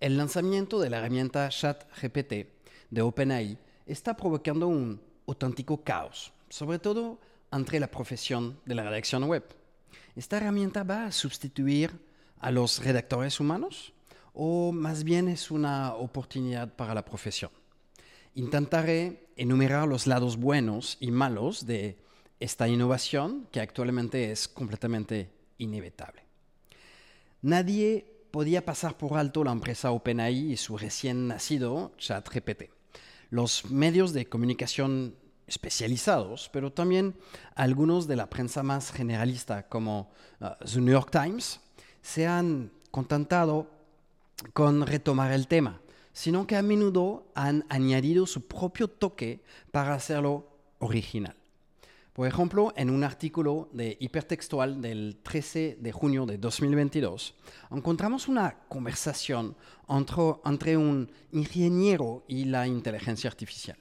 el lanzamiento de la herramienta ChatGPT de OpenAI está provocando un auténtico caos, sobre todo entre la profesión de la redacción web. ¿Esta herramienta va a sustituir a los redactores humanos o más bien es una oportunidad para la profesión? Intentaré enumerar los lados buenos y malos de esta innovación que actualmente es completamente inevitable. Nadie podía pasar por alto la empresa OpenAI y su recién nacido ChatGPT. Los medios de comunicación especializados, pero también algunos de la prensa más generalista como uh, The New York Times, se han contentado con retomar el tema, sino que a menudo han añadido su propio toque para hacerlo original. Por ejemplo, en un artículo de hipertextual del 13 de junio de 2022, encontramos una conversación entre, entre un ingeniero y la inteligencia artificial.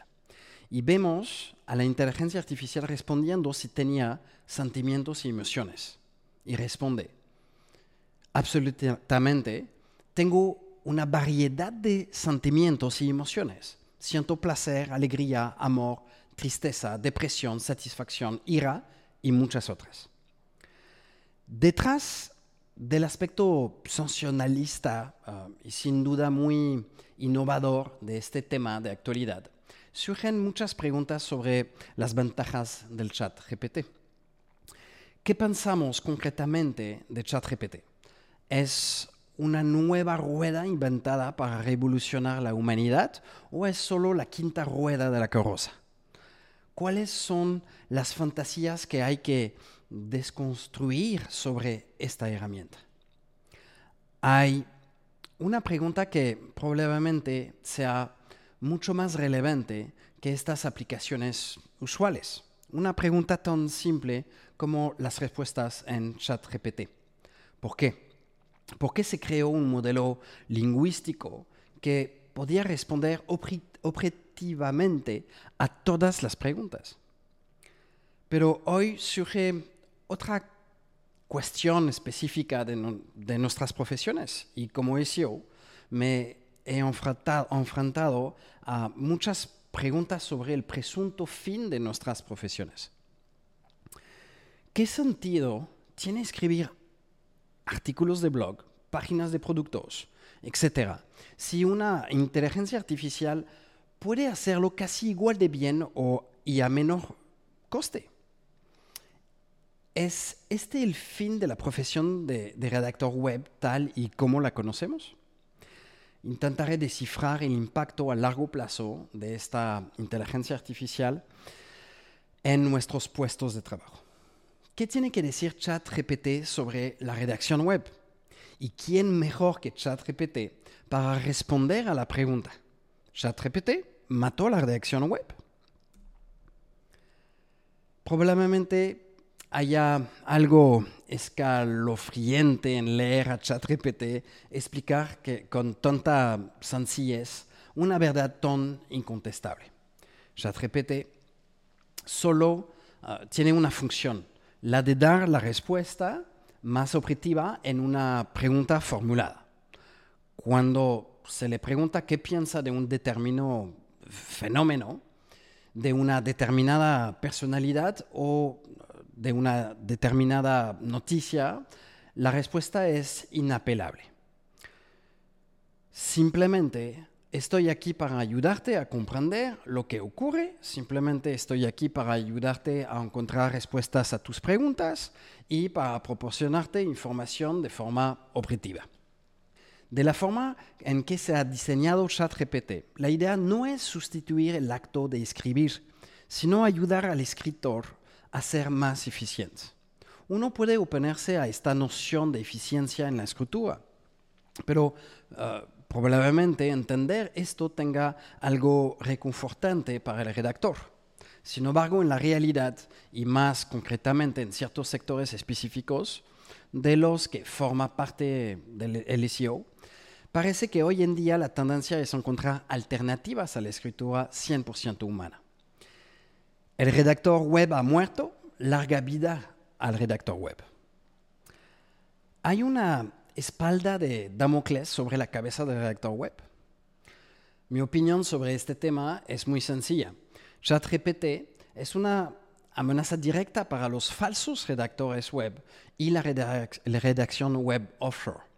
Y vemos a la inteligencia artificial respondiendo si tenía sentimientos y emociones. Y responde, absolutamente, tengo una variedad de sentimientos y emociones. Siento placer, alegría, amor, tristeza, depresión, satisfacción, ira y muchas otras. Detrás del aspecto sensacionalista uh, y sin duda muy innovador de este tema de actualidad, surgen muchas preguntas sobre las ventajas del chat GPT. ¿Qué pensamos concretamente de chat GPT? ¿Es una nueva rueda inventada para revolucionar la humanidad o es solo la quinta rueda de la carroza? ¿Cuáles son las fantasías que hay que desconstruir sobre esta herramienta? Hay una pregunta que probablemente sea mucho más relevante que estas aplicaciones usuales. Una pregunta tan simple como las respuestas en ChatGPT. ¿Por qué? ¿Por qué se creó un modelo lingüístico que podía responder objetivamente a todas las preguntas? Pero hoy surge otra cuestión específica de, nuestras profesiones y como yo me he enfrentado, a muchas preguntas sobre el presunto fin de nuestras profesiones. ¿Qué sentido tiene escribir artículos de blog, páginas de productos, etcétera, si una inteligencia artificial puede hacerlo casi igual de bien o y a menor coste? ¿Es este el fin de la profesión de, redactor web tal y como la conocemos? intentaré descifrar el impacto a largo plazo de esta inteligencia artificial en nuestros puestos de trabajo. ¿Qué tiene que decir ChatGPT sobre la redacción web? ¿Y quién mejor que ChatGPT para responder a la pregunta? ¿ChatGPT mató la redacción web? Probablemente haya algo escalofriante en leer a ChatGPT explicar que con tanta sencillez una verdad tan incontestable. ChatGPT solo ah, tiene una función, la de dar la respuesta más objetiva en una pregunta formulada. Cuando se le pregunta qué piensa de un determinado fenómeno, de una determinada personalidad o de una determinada noticia, la respuesta es inapelable. Simplemente estoy aquí para ayudarte a comprender lo que ocurre, simplemente estoy aquí para ayudarte a encontrar respuestas a tus preguntas y para proporcionarte información de forma objetiva. De la forma en que se ha diseñado ChatGPT, la idea no es sustituir el acto de escribir, sino ayudar al escritor a ser más eficiente. Uno puede oponerse a esta noción de eficiencia en la escritura, pero uh, probablemente entender esto tenga algo reconfortante para el redactor. Sin embargo, en la realidad, y más concretamente en ciertos sectores específicos de los que forma parte del SEO, parece que hoy en día la tendencia es encontrar alternativas a la escritura 100% humana. El redactor web ha muerto, larga vida al redactor web. Hay una espalda de Damocles sobre la cabeza del redactor web. Mi opinión sobre este tema es muy sencilla. ChatGPT es una amenaza directa para los falsos redactores web y la, redacción web offshore.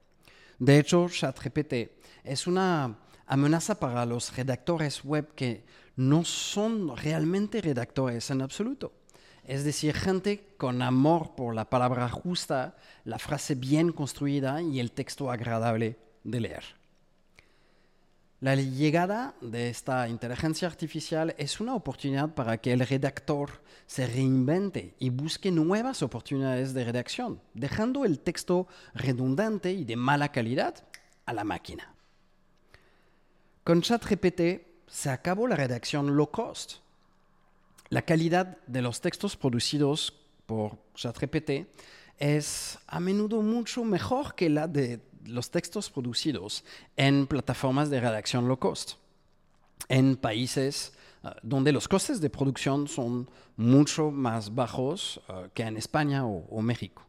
De hecho, ChatGPT es una amenaza para los redactores web que no son realmente redactores en absoluto. Es decir, gente con amor por la palabra justa, la frase bien construida y el texto agradable de leer. La llegada de esta inteligencia artificial es una oportunidad para que el redactor se reinvente y busque nuevas oportunidades de redacción, dejando el texto redundante y de mala calidad a la máquina. Con ChatGPT se acabó la redacción low cost. La calidad de los textos producidos por ChatGPT es a menudo mucho mejor que la de los textos producidos en plataformas de redacción low cost, en países uh, donde los costes de producción son mucho más bajos uh, que en España o, o México.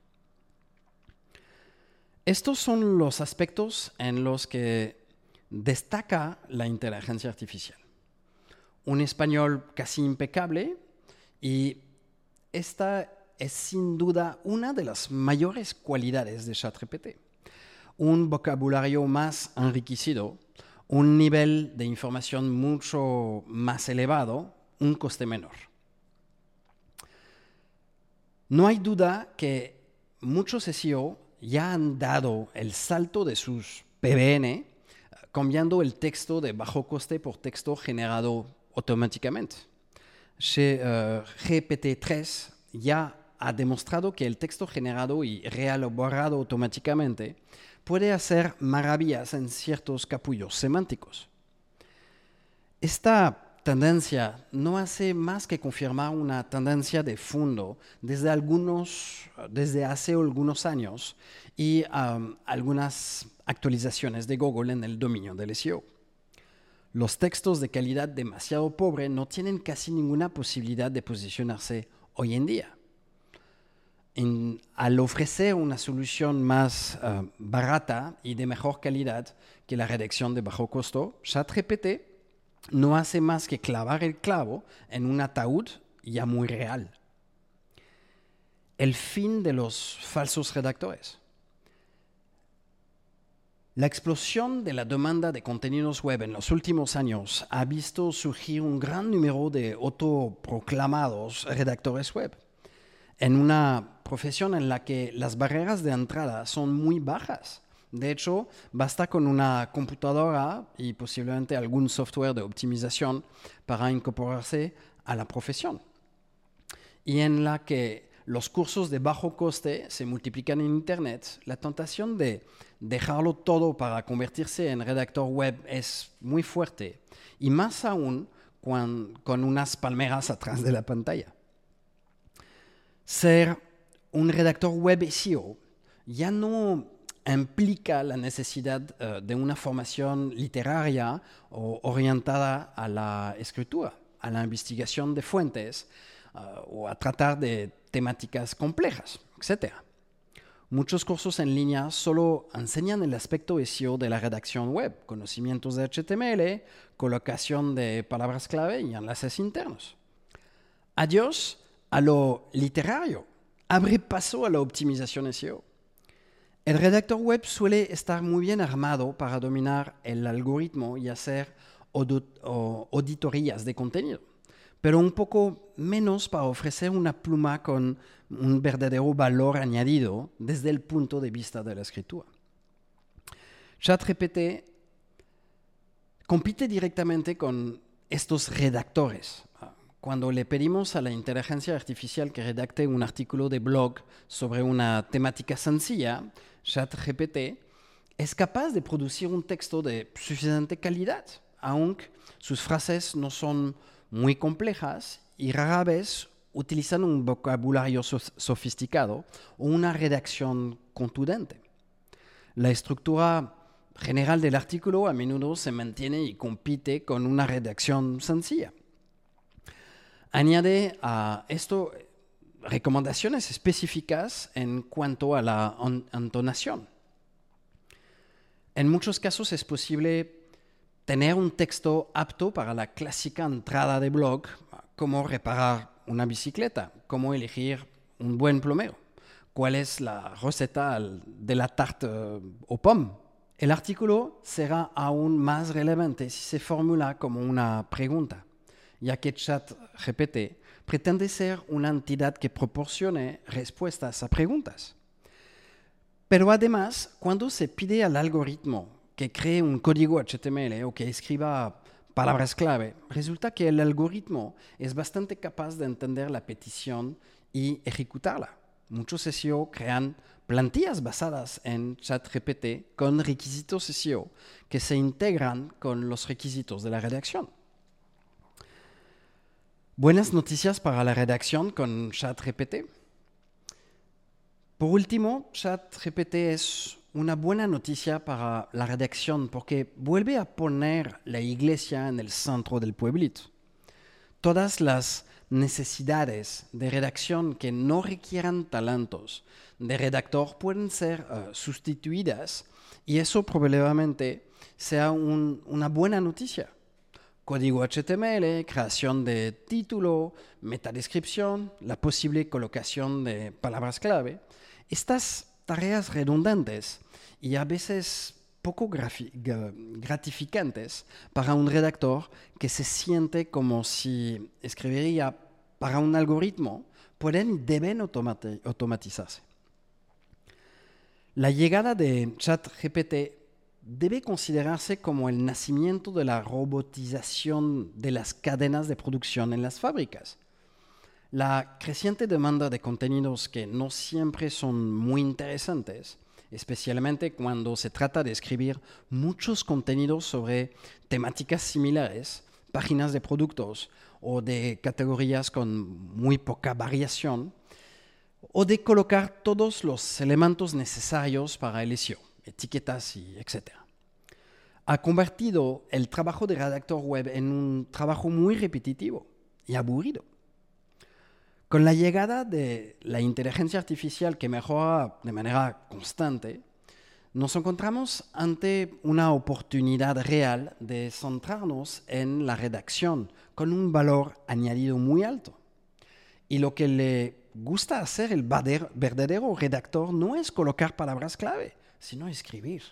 Estos son los aspectos en los que destaca la inteligencia artificial. Un español casi impecable y esta es sin duda una de las mayores cualidades de ChatGPT un vocabulario más enriquecido, un nivel de información mucho más elevado, un coste menor. No hay duda que muchos SEO ya han dado el salto de sus PBN cambiando el texto de bajo coste por texto generado automáticamente. GPT-3 eh, ya ha demostrado que el texto generado y reelaborado automáticamente puede hacer maravillas en ciertos capullos semánticos. Esta tendencia no hace más que confirmar una tendencia de fondo desde, algunos, desde hace algunos años y algunas actualizaciones de Google en el dominio del SEO. Los textos de calidad demasiado pobre no tienen casi ninguna posibilidad de posicionarse hoy en día al ofrecer una solución más eh, barata y de mejor calidad que la redacción de bajo costo, ChatGPT no hace más que clavar el clavo en un ataúd ya muy real. El fin de los falsos redactores. La explosión de la demanda de contenidos web en los últimos años ha visto surgir un gran número de autoproclamados redactores web en una profesión en la que las barreras de entrada son muy bajas. De hecho, basta con una computadora y posiblemente algún software de optimización para incorporarse a la profesión. Y en la que los cursos de bajo coste se multiplican en Internet, la tentación de dejarlo todo para convertirse en redactor web es muy fuerte, y más aún con unas palmeras atrás de la pantalla. Ser un redactor web SEO ya no implica la necesidad eh, de una formación literaria o orientada a la escritura, a la investigación de fuentes eh, o a tratar de temáticas complejas, etc. Muchos cursos en línea solo enseñan el aspecto SEO de la redacción web, conocimientos de HTML, colocación de palabras clave y enlaces internos. Adiós a lo literario, abre paso a la optimización SEO. El redactor web suele estar muy bien armado para dominar el algoritmo y hacer auditorías de contenido, pero un poco menos para ofrecer una pluma con un verdadero valor añadido desde el punto de vista de la escritura. ChatGPT compite directamente con estos redactores cuando le pedimos a la inteligencia artificial que redacte un artículo de blog sobre una temática sencilla, ChatGPT es capaz de producir un texto de suficiente calidad, aunque sus frases no son muy complejas y rara vez utilizan un vocabulario sofisticado o una redacción contundente. La estructura general del artículo a menudo se mantiene y compite con una redacción sencilla. Añade a esto recomendaciones específicas en cuanto a la entonación. En muchos casos es posible tener un texto apto para la clásica entrada de blog, cómo reparar una bicicleta, cómo elegir un buen plomero, cuál es la receta de la tarte euh, aux pommes. El artículo será aún más relevante si se formula como una pregunta, ya que ChatGPT pretende ser una entidad que proporcione respuestas a preguntas. Pero además, cuando se pide al algoritmo que cree un código HTML o que escriba palabras clave, resulta que el algoritmo es bastante capaz de entender la petición y ejecutarla. Muchos SEO crean plantillas basadas en ChatGPT con requisitos SEO que se integran con los requisitos de la redacción. Buenas noticias para la redacción con ChatGPT. Por último, ChatGPT es una buena noticia para la redacción porque vuelve a poner la iglesia en el centro del pueblito. Todas las necesidades de redacción que no requieran talentos de redactor pueden ser eh, sustituidas y eso probablemente sea una buena noticia. Código HTML, creación de título, metadescripción, la posible colocación de palabras clave. Estas tareas redundantes y a veces poco gratificantes para un redactor que se siente como si escribiría para un algoritmo, pueden y deben automatizarse. La llegada de ChatGPT debe considerarse como el nacimiento de la robotización de las cadenas de producción en las fábricas. La creciente demanda de contenidos que no siempre son muy interesantes, especialmente cuando se trata de escribir muchos contenidos sobre temáticas similares, páginas de productos o de categorías con muy poca variación, o de colocar todos los elementos necesarios para el SEO, etiquetas y etc. Ha convertido el trabajo de redactor web en un trabajo muy repetitivo y aburrido. Con la llegada de la inteligencia artificial que mejora de manera constante, nos encontramos ante una oportunidad real de centrarnos en la redacción con un valor añadido muy alto. Y lo que le gusta hacer el verdadero redactor no es colocar palabras clave, sino escribir.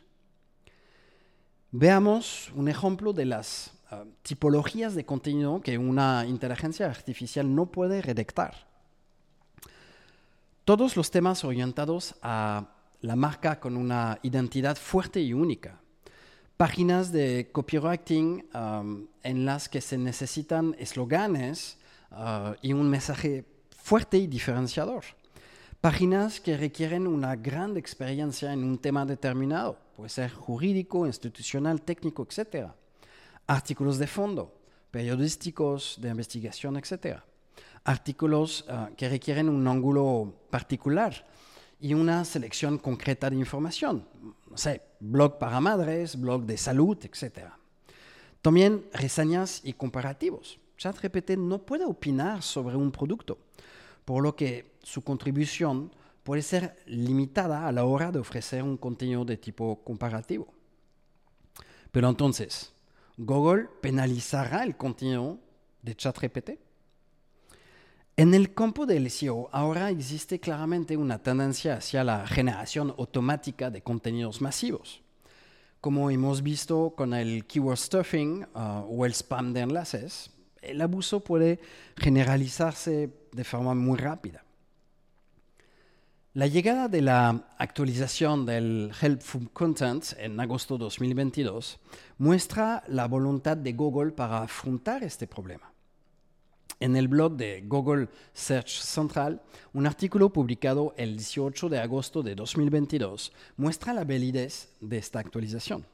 Veamos un ejemplo de las ah, tipologías de contenido que una inteligencia artificial no puede redactar todos los temas orientados a la marca con una identidad fuerte y única. Páginas de copywriting en las que se necesitan eslóganes uh, y un mensaje fuerte y diferenciador. Páginas que requieren una gran experiencia en un tema determinado, puede ser jurídico, institucional, técnico, etc. Artículos de fondo, periodísticos, de investigación, etc artículos ah, que requieren un ángulo particular y una selección concreta de información. No sé, blog para madres, blog de salud, etc. También reseñas y comparativos. ChatGPT no puede opinar sobre un producto, por lo que su contribución puede ser limitada a la hora de ofrecer un contenido de tipo comparativo. Pero entonces, ¿Google penalizará el contenido de ChatGPT? En el campo del SEO ahora existe claramente una tendencia hacia la generación automática de contenidos masivos. Como hemos visto con el keyword stuffing uh, o el spam de enlaces, el abuso puede generalizarse de forma muy rápida. La llegada de la actualización del Helpful Content en agosto de 2022 muestra la voluntad de Google para afrontar este problema en el blog de Google Search Central, un artículo publicado el 18 de agosto de 2022 muestra la validez de esta actualización.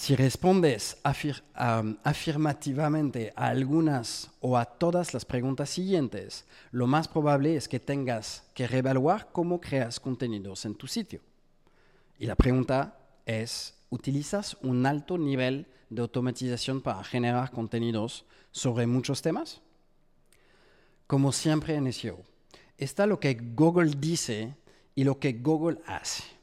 Si respondes afirmativamente a algunas o a todas las preguntas siguientes, lo más probable es que tengas que reevaluar cómo creas contenidos en tu sitio. Y la pregunta es, ¿utilizas un alto nivel de automatización para generar contenidos sobre muchos temas? Como siempre en SEO, está lo que Google dice y lo que Google hace.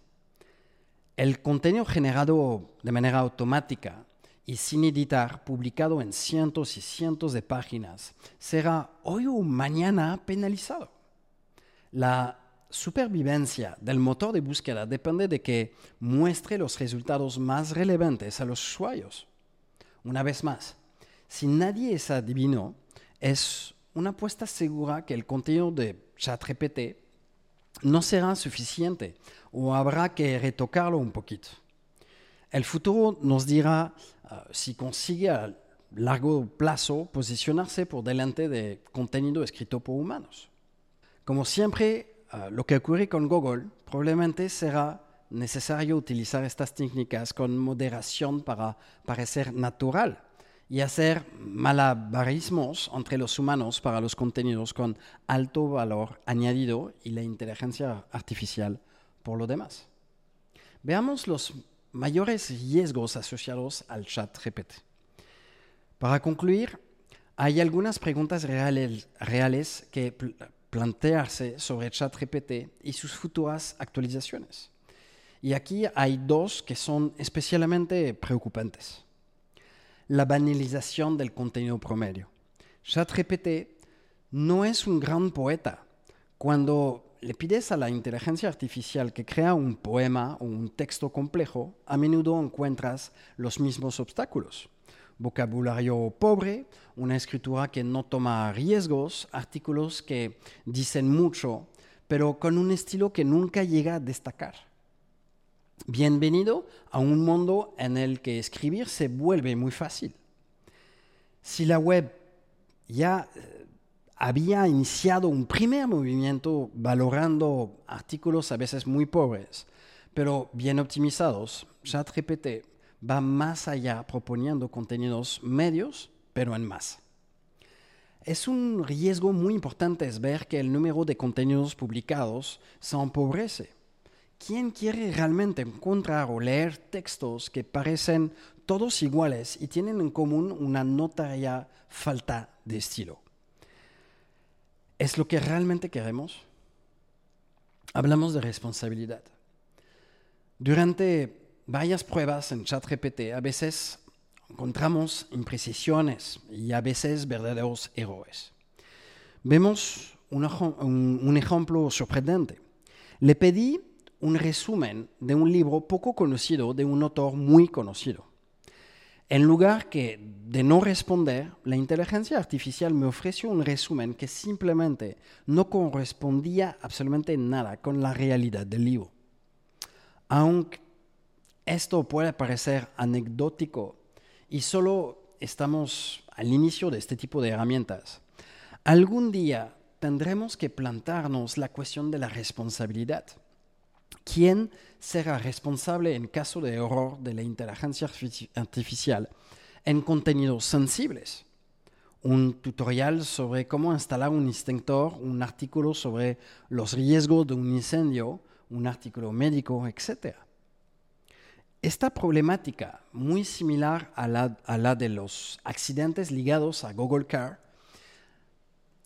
El contenido generado de manera automática y sin editar, publicado en cientos y cientos de páginas, será hoy o mañana penalizado. La supervivencia del motor de búsqueda depende de que muestre los resultados más relevantes a los usuarios. Una vez más, si nadie es adivino, es una apuesta segura que el contenido de ChatGPT no será suficiente o habrá que retocarlo un poquito. El futuro nos dirá uh, si consigue a largo plazo posicionarse por delante de contenido escrito por humanos. Como siempre, uh, lo que ocurre con Google probablemente será necesario utilizar estas técnicas con moderación para parecer natural y hacer malabarismos entre los humanos para los contenidos con alto valor añadido y la inteligencia artificial por lo demás. Veamos los mayores riesgos asociados al chat GPT. Para concluir, hay algunas preguntas reales, reales que plantearse sobre ChatGPT y sus futuras actualizaciones. Y aquí hay dos que son especialmente preocupantes la banalización del contenido promedio. ChatGPT no es un gran poeta. Cuando le pides a la inteligencia artificial que crea un poema o un texto complejo, a menudo encuentras los mismos obstáculos. Vocabulario pobre, una escritura que no toma riesgos, artículos que dicen mucho, pero con un estilo que nunca llega a destacar. Bienvenido a un mundo en el que escribir se vuelve muy fácil. Si la web ya eh, había iniciado un primer movimiento valorando artículos a veces muy pobres, pero bien optimizados, ChatGPT va más allá proponiendo contenidos medios, pero en más. Es un riesgo muy importante ver que el número de contenidos publicados se empobrece ¿Quién quiere realmente encontrar o leer textos que parecen todos iguales y tienen en común una notaria falta de estilo? ¿Es lo que realmente queremos? Hablamos de responsabilidad. Durante varias pruebas en ChatGPT a veces encontramos imprecisiones y a veces verdaderos errores. Vemos un, un ejemplo sorprendente. Le pedí un resumen de un libro poco conocido de un autor muy conocido. En lugar que de no responder, la inteligencia artificial me ofreció un resumen que simplemente no correspondía absolutamente nada con la realidad del libro. Aunque esto puede parecer anecdótico y solo estamos al inicio de este tipo de herramientas, algún día tendremos que plantarnos la cuestión de la responsabilidad. ¿Quién será responsable en caso de error de la inteligencia artificial en contenidos sensibles? Un tutorial sobre cómo instalar un extintor, un artículo sobre los riesgos de un incendio, un artículo médico, etc. Esta problemática, muy similar a la, a la de los accidentes ligados a Google Car,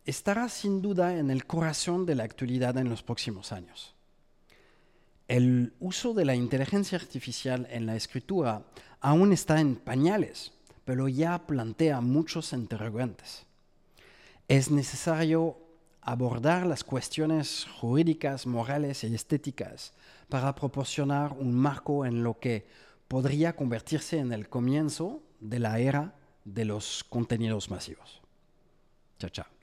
estará sin duda en el corazón de la actualidad en los próximos años. El uso de la inteligencia artificial en la escritura aún está en pañales, pero ya plantea muchos interrogantes. Es necesario abordar las cuestiones jurídicas, morales y estéticas para proporcionar un marco en lo que podría convertirse en el comienzo de la era de los contenidos masivos. Chao, chao.